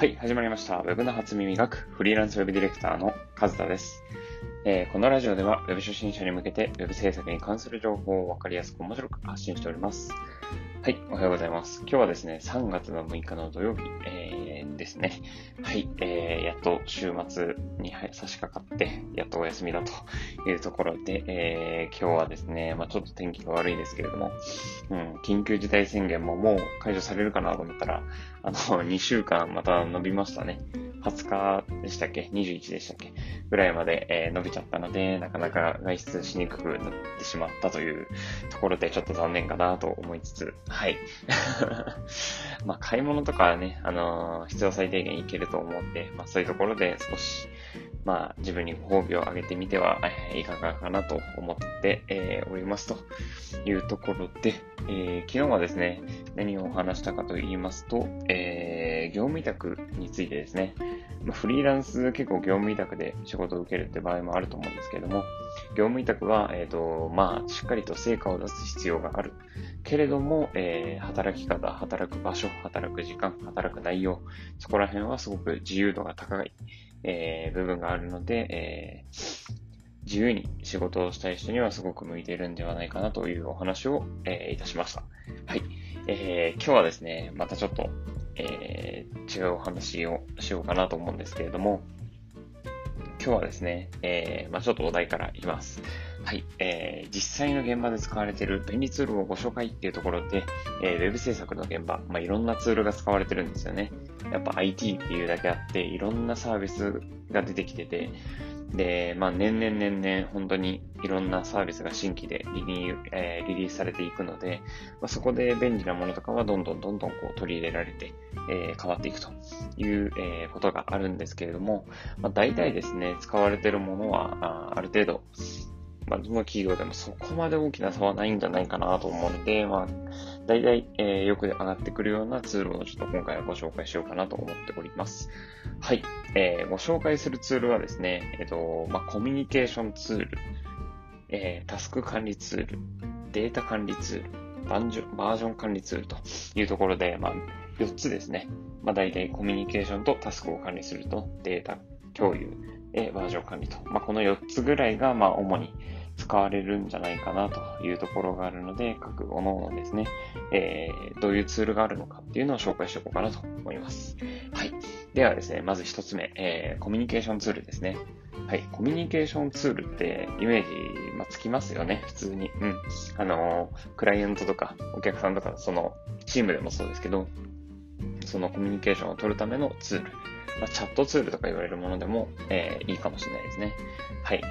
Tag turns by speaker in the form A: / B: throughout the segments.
A: はい、始まりました。Web の初耳学フリーランスウェブディレクターの和田です。えーこのラジオでは、Web 初心者に向けて、Web 制作に関する情報を分かりやすく面白く発信しております。はい、おはようございます。今日はですね、3月の6日の土曜日、えーですね。はい、えーやっと週末に差し掛かって、やっとお休みだというところで、えー今日はですね、まあちょっと天気が悪いですけれども、うん、緊急事態宣言ももう解除されるかなと思ったら、あの、2週間また伸びましたね。20日でしたっけ ?21 でしたっけ？ぐらいまで、えー伸びちゃったので、なかなか外出しにくくなってしまったというところでちょっと残念かなと思いつつ、はい。まあ、買い物とかはね、あのー必要最低限いけると思うんで、まあ、そういうところで少し、まあ、自分にご褒美をあげてみては、いかがかなと思って、えーおりますというところで、えー昨日はですね、何をお話したかと言いますと、えー業務委託についてですね、ま、フリーランス結構業務委託で仕事を受けるって場合もあると思うんですけれども、業務委託は、えっ、と、まあ、しっかりと成果を出す必要がある。けれども、えー働き方、働く場所、働く時間、働く内容、そこら辺はすごく自由度が高い、え部分があるので、え自由に仕事をしたい人にはすごく向いているんではないかなというお話を、えいたしました。はい。えー今日はですね、またちょっと、えー違うお話をしようかなと思うんですけれども、今日はですね、えーまあ、ちょっとお題からいきます。はい、えー実際の現場で使われている便利ツールをご紹介っていうところで、えーウェブ制作の現場、まあ、いろんなツールが使われてるんですよね。やっぱ IT っていうだけあって、いろんなサービスが出てきてて、で、まあ、年々年々本当にいろんなサービスが新規でリリ,、えーリリースされていくので、まあ、そこで便利なものとかはどんどんどんどんこう取り入れられて、えー変わっていくという、えーことがあるんですけれども、まあ、大体ですね、使われているものはあある程度、まあ、どの企業でもそこまで大きな差はないんじゃないかなと思うので、まあ、大体、えーよく上がってくるようなツールをちょっと今回はご紹介しようかなと思っております。はい。えーご紹介するツールはですね、えっ、と、まあ、コミュニケーションツール、えータスク管理ツール、データ管理ツール、バンジョバージョン管理ツールというところで、まあ、4つですね。まあ、大体コミュニケーションとタスクを管理すると、データ共有、えバージョン管理と。まあ、この4つぐらいが、まあ、主に使われるんじゃないかなというところがあるので、各各々ですね、えーどういうツールがあるのかっていうのを紹介していこうかなと思います。はい。ではですね、まず一つ目、えーコミュニケーションツールですね。はい。コミュニケーションツールってイメージ、まあ、つきますよね、普通に。うん。あのークライアントとかお客さんとか、その、チームでもそうですけど、そのコミュニケーションを取るためのツール。まあ、チャットツールとか言われるものでも、えーいいかもしれないですね。はい。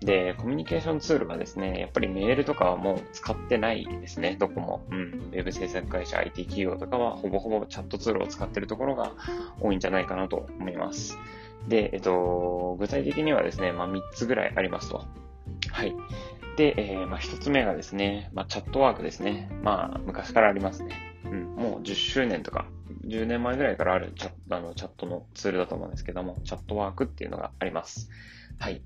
A: で、コミュニケーションツールはですね、やっぱりメールとかはもう使ってないですね、どこも。うん。ウェブ制作会社、IT 企業とかはほぼほぼチャットツールを使ってるところが多いんじゃないかなと思います。で、えっと、具体的にはですね、まあ、3つぐらいありますと。はい。で、えーまあ、1つ目がですね、まあ、チャットワークですね。まあ、昔からありますね。うん、もう10周年とか、10年前ぐらいからあるチャットあのチャットのツールだと思うんですけども、チャットワークっていうのがあります。はい。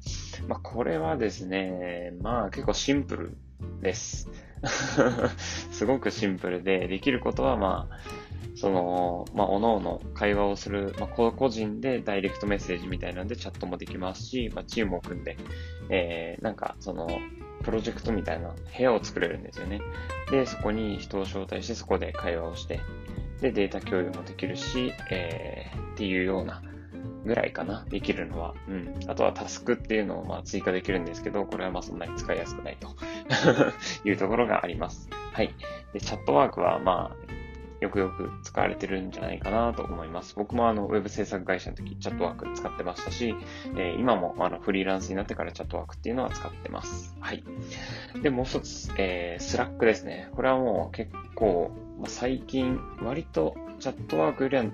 A: まあ、これはですね、まあ、結構シンプルです。すごくシンプルで、できることは、まあ、その、まあ、おのおの会話をする、まあ、個個人でダイレクトメッセージみたいなんでチャットもできますし、まあ、チームを組んで、えー、なんか、その、プロジェクトみたいな部屋を作れるんですよね。で、そこに人を招待して、そこで会話をして、で、データ共有もできるし、えー、っていうようなぐらいかな、できるのは。うん。あとはタスクっていうのをまあ追加できるんですけど、これはまあそんなに使いやすくないと いうところがあります。はい。で、チャットワークはまあ、よくよく使われてるんじゃないかなと思います。僕もあの、ウェブ制作会社の時、チャットワーク使ってましたし、えー今もあの、フリーランスになってからチャットワークっていうのは使ってます。はい。で、もう一つ、えー、スラックですね。これはもう結構、まあ、最近、割とチャットワークよりは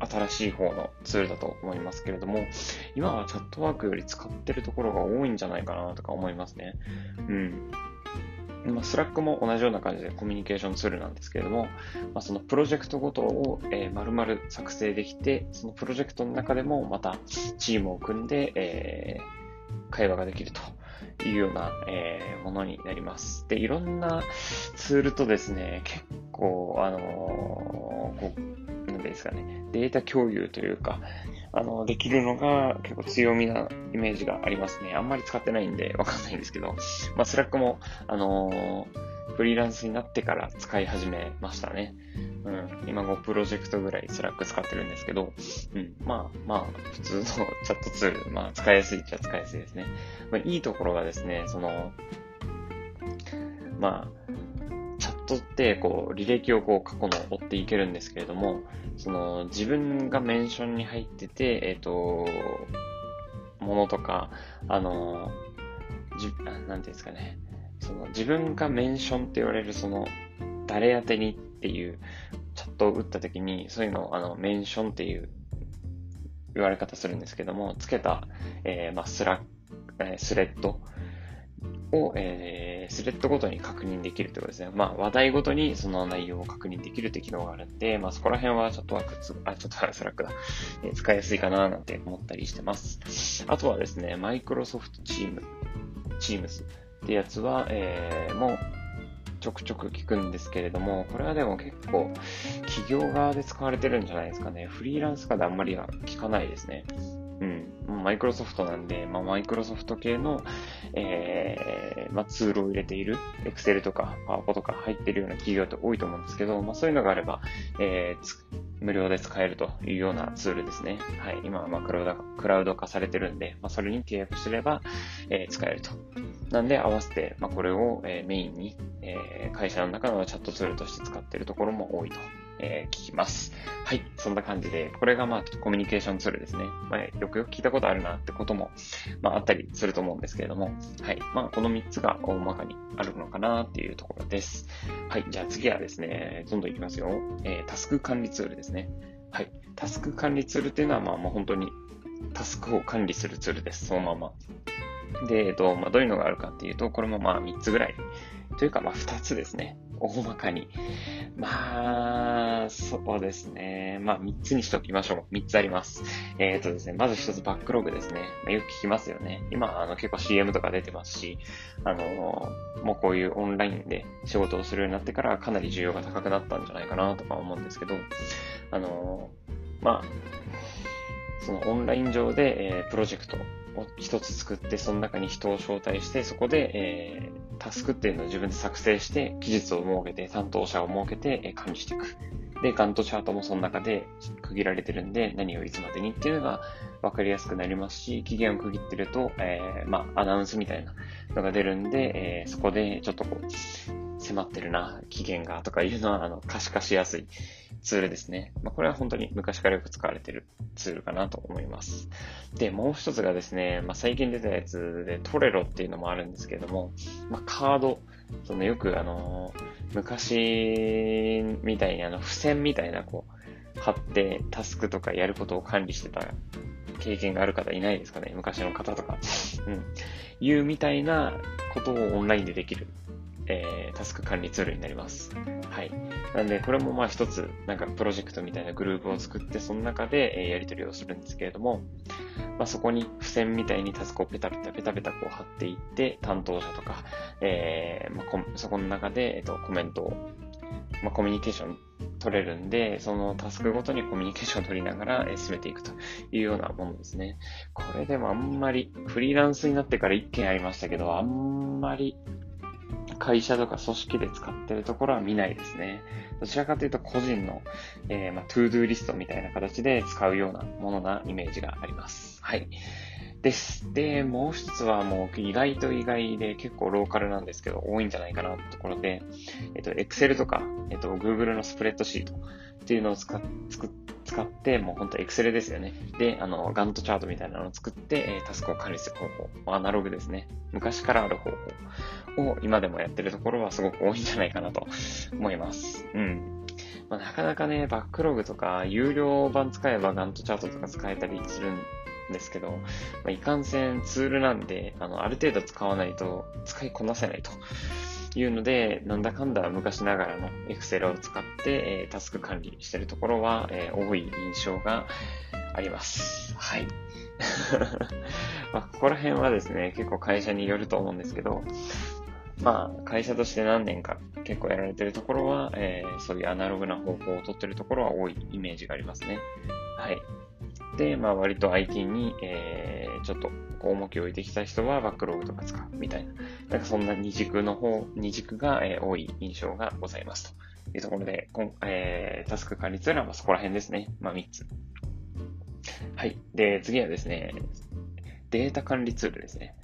A: 新しい方のツールだと思いますけれども、今はチャットワークより使ってるところが多いんじゃないかなとか思いますね。うん。まあ、スラックも同じような感じでコミュニケーションツールなんですけれども、まあ、そのプロジェクトごとを、えー、丸々作成できて、そのプロジェクトの中でもまたチームを組んで、えー会話ができるというような、えーものになります。で、いろんなツールとですね、結構、あのーこう、ていうんですかね、データ共有というか、あの、できるのが結構強みなイメージがありますね。あんまり使ってないんでわかんないんですけど、まあ、スラックも、あのー、フリーランスになってから使い始めましたね。うん。今5プロジェクトぐらいスラック使ってるんですけど、うん。まあ、まあ、普通の チャットツール、まあ、使いやすいっちゃ使いやすいですね。まあ、いいところがですね、その、まあ、チャットって、こう、履歴をこう、過去の追っていけるんですけれども、その、自分がメンションに入ってて、えっ、ー、と、ものとか、あの、じ、なんていうんですかね、その、自分がメンションって言われる、その、誰宛てにっていうチャットを打った時に、そういうのを、あの、メンションっていう言われ方するんですけども、つけた、えー、まあ、スラッ、え、スレッドを、えー、スレッドごとに確認できるということですね。まあ、話題ごとにその内容を確認できるって機能があるんで、まあ、そこら辺はちょっとワークつ、あ、ちょっとスラックだ、えー、使いやすいかななんて思ったりしてます。あとはですね、マイクロソフトチーム、チームズってやつは、えー、もう、ちょくちょく聞くんですけれども、これはでも結構企業側で使われてるんじゃないですかね。フリーランス化であんまりは聞かないですね。うん。マイクロソフトなんで、まあ、マイクロソフト系の、えー、まあ、ツールを入れている、Excel とか p o w e r とか入っているような企業って多いと思うんですけど、まあ、そういうのがあれば、えー、無料で使えるというようなツールですね。はい。今はまあクラウドクラウド化されてるんで、まあ、それに契約すれば、えー、使えると。なんで合わせて、まあ、これを、えー、メインに、えー、会社の中のチャットツールとして使っているところも多いとえー、聞きます。はい。そんな感じで、これがまあ、コミュニケーションツールですね。まあ、よくよく聞いたことあるなってことも、まあ、あったりすると思うんですけれども、はい。まあ、この3つが大まかにあるのかなっていうところです。はい。じゃあ次はですね、どんどんいきますよ。えー、タスク管理ツールですね。はい。タスク管理ツールっていうのは、まあ、もう本当に、タスクを管理するツールです。そのまま。で、えっと、まあ、どういうのがあるかっていうと、これもまあ3つぐらい。というか、まあ2つですね。大まかに。まあ、そうですね。まあ、3つにしておきましょう。3つあります。えっ、ー、とですね、まず1つバックログですね。まあ、よく聞きますよね。今、あの、結構 CM とか出てますし、あのもうこういうオンラインで仕事をするようになってからかなり需要が高くなったんじゃないかなとか思うんですけど、あのまあ、そのオンライン上で、えー、プロジェクトを一つ作って、その中に人を招待して、そこで、えー、タスクっていうのを自分で作成して、期日を設けて、担当者を設けて、えー、管理していく。で、ガントチャートもその中で区切られてるんで、何をいつまでにっていうのが分かりやすくなりますし、期限を区切ってると、えー、まあ、アナウンスみたいなのが出るんで、えー、そこでちょっとこう、迫ってるな、期限がとかいうのは、あの、可視化しやすいツールですね。まあ、これは本当に昔からよく使われてるツールかなと思います。で、もう一つがですね、まあ、最近出たやつでトレロっていうのもあるんですけども、まあ、カード、そのよくあの、昔みたいにあの、付箋みたいなこう、貼ってタスクとかやることを管理してた経験がある方いないですかね？昔の方とか。うん。いうみたいなことをオンラインでできるえー、タスク管理ツールになります。はい。なんで、これもまあ一つ、なんかプロジェクトみたいなグループを作って、その中で、え、やり取りをするんですけれども、まあ、そこに付箋みたいにタスクをペタペタペタペタこう貼っていって、担当者とか、えー、まあ、そこの中で、えっ、と、コメントを、まあ、コミュニケーション取れるんで、そのタスクごとにコミュニケーションを取りながら、え進めていくというようなものですね。これでもあんまり、フリーランスになってから一件ありましたけど、あんまり会社とか組織で使ってるところは見ないですね。どちらかというと個人の、えー、まあ、 to-do リストみたいな形で使うようなものなイメージがあります。はい。です。で、もう一つはもう意外と意外で結構ローカルなんですけど多いんじゃないかなってところで、えっと、Excel とか、えっと、Google のスプレッドシートっていうのを使っ、作っ使って、もう本当 Excel ですよね。で、あの、ガントチャートみたいなのを作って、え、タスクを管理する方法。アナログですね。昔からある方法を今でもやってるところはすごく多いんじゃないかなと 思います。うん。まあ、なかなかね、バックログとか、有料版使えばガントチャートとか使えたりするんですけど、まあ、いかんせんツールなんで、あの、ある程度使わないと使いこなせないと。いうので、なんだかんだ昔ながらの Excel を使って、えー、タスク管理してるところは、えー、多い印象があります。はい。まあ、ここら辺はですね、結構会社によると思うんですけど、まあ、会社として何年か結構やられてるところは、えー、そういうアナログな方法を取ってるところは多いイメージがありますね。はい。で、まあ、割と IT に、えー、ちょっと、重きを置いてきた人はバックログとか使うみたいな。なんかそんな二軸の方、二軸が、えー、多い印象がございますというところで、こんえー、タスク管理ツールはまそこら辺ですね。まあ3つ。はい。で、次はですね、データ管理ツールですね。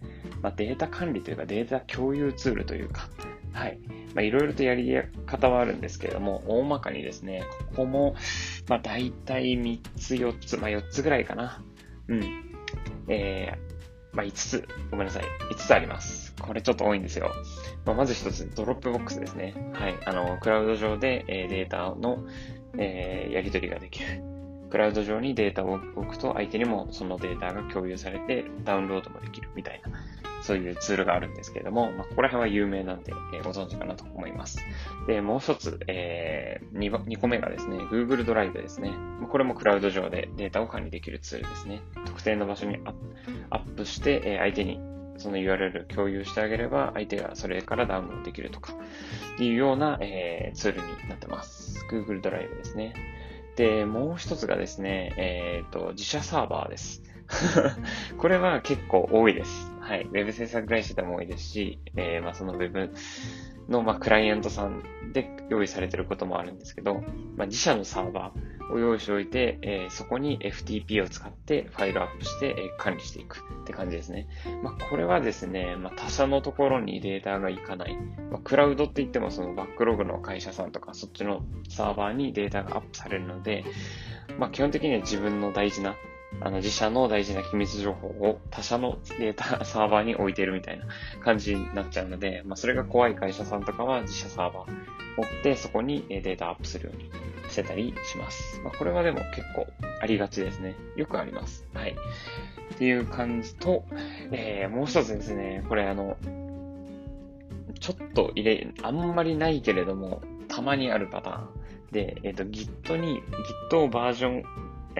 A: まあ、データ管理というかデータ共有ツールというか、はい。まあ、いろいろとやり方はあるんですけれども、大まかにですね、ここも、まあ、大体3つ、4つ、まあ、4つぐらいかな。うん。えー、まあ、5つ、ごめんなさい。5つあります。これちょっと多いんですよ。まあ、まず1つ、ドロップボックスですね。はい。あの、クラウド上で、え、データの、えー、やり取りができる。クラウド上にデータを置くと相手にもそのデータが共有されてダウンロードもできるみたいな、そういうツールがあるんですけれども、まあ、ここら辺は有名なんで、えー、ご存知かなと思います。で、もう一つ、えー、2, 2個目がですね、Google ドライブですね。これもクラウド上でデータを管理できるツールですね。特定の場所にアップして、えー、相手にその URL 共有してあげれば、相手がそれからダウンロードできるとか、いうような、えー、ツールになってます。Google ドライブですね。で、もう一つがですね、えっ、ー、と、自社サーバーです。これは結構多いです。はい。ウェブ制作会社でも多いですし、えー、まあそのウェブの、まあ、クライアントさんで用意されてることもあるんですけど、まあ、自社のサーバーを用意しておいて、えー、そこに FTP を使ってファイルアップして、えー、管理していくって感じですね。まあ、これはですね、まあ、他社のところにデータがいかない。まあ、クラウドって言ってもそのバックログの会社さんとかそっちのサーバーにデータがアップされるので、まあ、基本的には自分の大事なあの、自社の大事な機密情報を他社のデータサーバーに置いてるみたいな感じになっちゃうので、まあ、それが怖い会社さんとかは自社サーバー持ってそこにデータアップするようにしてたりします。まあ、これはでも結構ありがちですね。よくあります。はい。っていう感じと、えー、もう一つですね、これあの、ちょっと入れ、あんまりないけれども、たまにあるパターンで、えっ、ー、と、Git に、Git をバージョン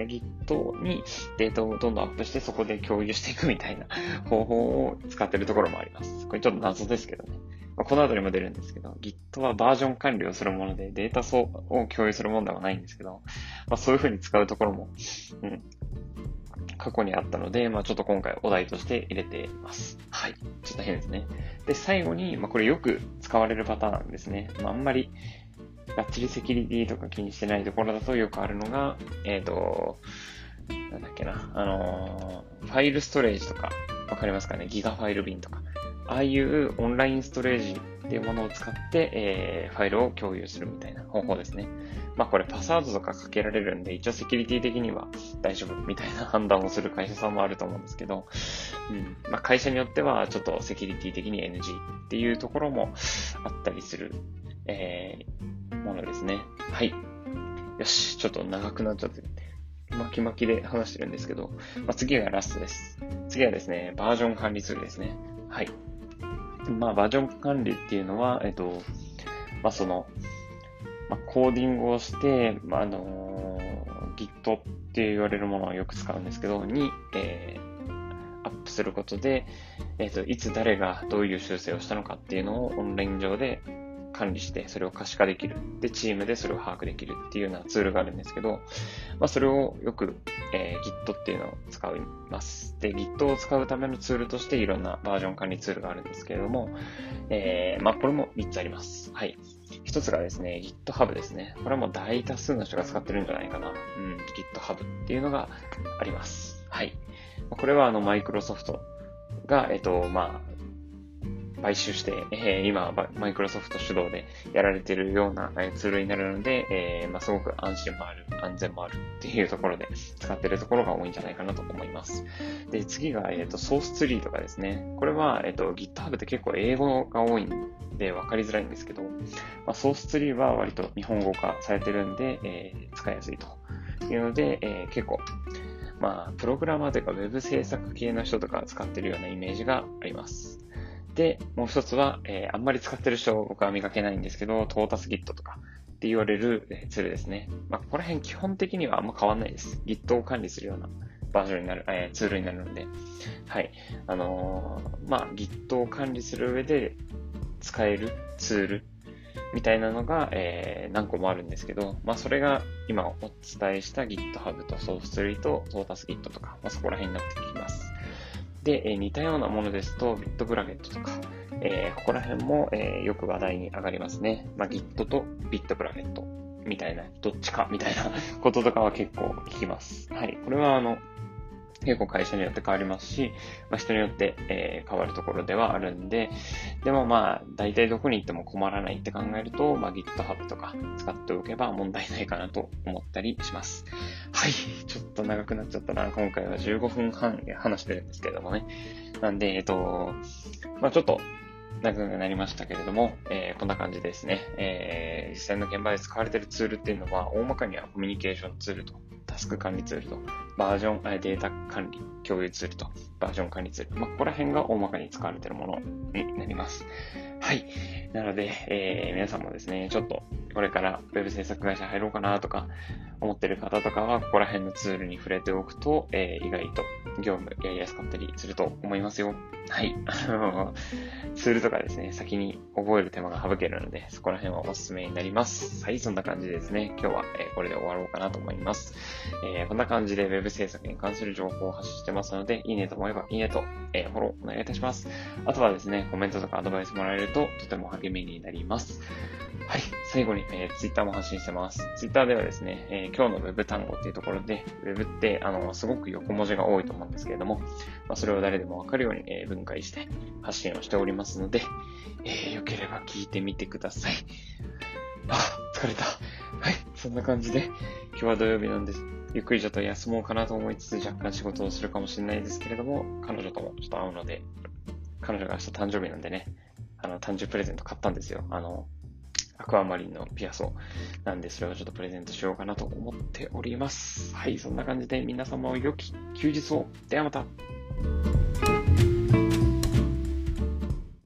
A: Git にデータをどんどんアップしてそこで共有していくみたいな 方法を使ってるところもあります。これちょっと謎ですけどね。まあ、この後にも出るんですけど、Git はバージョン管理をするものでデータを共有するものではないんですけど、まあ、そういう風に使うところも、うん、過去にあったので、まあちょっと今回お題として入れています。はい。ちょっと変ですね。で、最後に、まあこれよく使われるパターンですね。まああんまりがっちりセキュリティとか気にしてないところだとよくあるのが、えっ、ー、と、なんだっけな、あのー、ファイルストレージとか、わかりますかね？ギガファイル便とか。ああいうオンラインストレージっていうものを使って、えー、ファイルを共有するみたいな方法ですね。まあこれパスワードとかかけられるんで、一応セキュリティ的には大丈夫みたいな 判断をする会社さんもあると思うんですけど、うん。まあ会社によってはちょっとセキュリティ的に NG っていうところもあったりする、えー、ものですね。はい。よし、ちょっと長くなっちゃって、巻き巻きで話してるんですけど、まあ、次がラストです。次はですね、バージョン管理ツールですね。はい。まあ、バージョン管理っていうのは、えっと、まあ、その、まあ、コーディングをして、まあ、あのー、Git って言われるものをよく使うんですけど、に、えー、アップすることで、えっ、と、いつ誰がどういう修正をしたのかっていうのをオンライン上で管理して、それを可視化できる。で、チームでそれを把握できるっていうようなツールがあるんですけど、まあ、それをよく、えー、Git っていうのを使います。で、Git を使うためのツールとしていろんなバージョン管理ツールがあるんですけれども、えー、まあ、これも3つあります。はい。一つがですね、GitHub ですね。これはもう大多数の人が使ってるんじゃないかな。うん、GitHub っていうのがあります。はい。これはあの、マイクロソフトが、えっと、まあ、買収して、えー、今、マイクロソフト主導でやられているようなツールになるので、えー、まあ、すごく安心もある、安全もあるっていうところで使っているところが多いんじゃないかなと思います。で、次が、えっ、ー、と、ソースツリーとかですね。これは、えっ、と、GitHub って結構英語が多いんで分かりづらいんですけど、まあ、ソースツリーは割と日本語化されてるんで、え使いやすいというので、え結構、まあ、プログラマーというか Web 制作系の人とか使ってるようなイメージがあります。で、もう一つは、えー、あんまり使ってる人僕は見かけないんですけど、トータス Git とかって言われる、ツールですね。まあ、ここら辺基本的にはあんま変わんないです。Git を管理するようなバージョンになる、えー、ツールになるので、はい。あのー、まあ、Git を管理する上で使えるツールみたいなのが、えー、何個もあるんですけど、まあ、それが今お伝えした GitHub と SourceTree と SourceGit とか、まあ、そこら辺になってきます。で、え、似たようなものですとビットプラネットとか、えー、ここら辺も、えー、よく話題に上がりますね。まあ、Git とビットプラネットみたいな、どっちかみたいなこととかは結構聞きます。はい。これはあの、結構会社によって変わりますし、まあ、人によって、えー、変わるところではあるんで、でもまあ、大体どこに行っても困らないって考えると、まあ、GitHub とか使っておけば問題ないかなと思ったりします。はい。ちょっと長くなっちゃったな。今回は15分半話してるんですけれどもね。なんで、えっと、まあちょっと、長くなりましたけれども、えー、こんな感じですね。えー、実際の現場で使われているツールっていうのは、大まかにはコミュニケーションツールとタスク管理ツールと、バージョン、データ管理、共有ツールと、バージョン管理ツール。まあ、ここら辺が大まかに使われているものになります。はい。なので、えー、皆さんもですね、ちょっと、これから Web 制作会社入ろうかなとか、思ってる方とかは、ここら辺のツールに触れておくと、えー、意外と業務やりやすかったりすると思いますよ。はい。あの、ツールとかですね、先に覚える手間が省けるので、そこら辺はおすすめになります。はい、そんな感じですね。今日は、えー、これで終わろうかなと思います。えー、こんな感じで Web Web 制作に関する情報を発信してますので、いいねと思えばいいねと、えー、フォローお願いいたします。あとはですね、コメントとかアドバイスもらえるととても励みになります。はい、最後に、えー、Twitter も発信してます。Twitter ではですね、えー、今日の Web 単語っていうところで、Web って、あの、すごく横文字が多いと思うんですけれども、まあ、それを誰でもわかるように、えー、分解して発信をしておりますので、えー、よければ聞いてみてください。あ、疲れた。はい、そんな感じで、今日は土曜日なんです。ゆっくりちょっと休もうかなと思いつつ、若干仕事をするかもしれないですけれども、彼女ともちょっと会うので、彼女が明日誕生日なんでね、あの、誕生日プレゼント買ったんですよ。あの、アクアマリンのピアソなんで、それをちょっとプレゼントしようかなと思っております。はい、そんな感じで皆様を良き休日を。ではまた。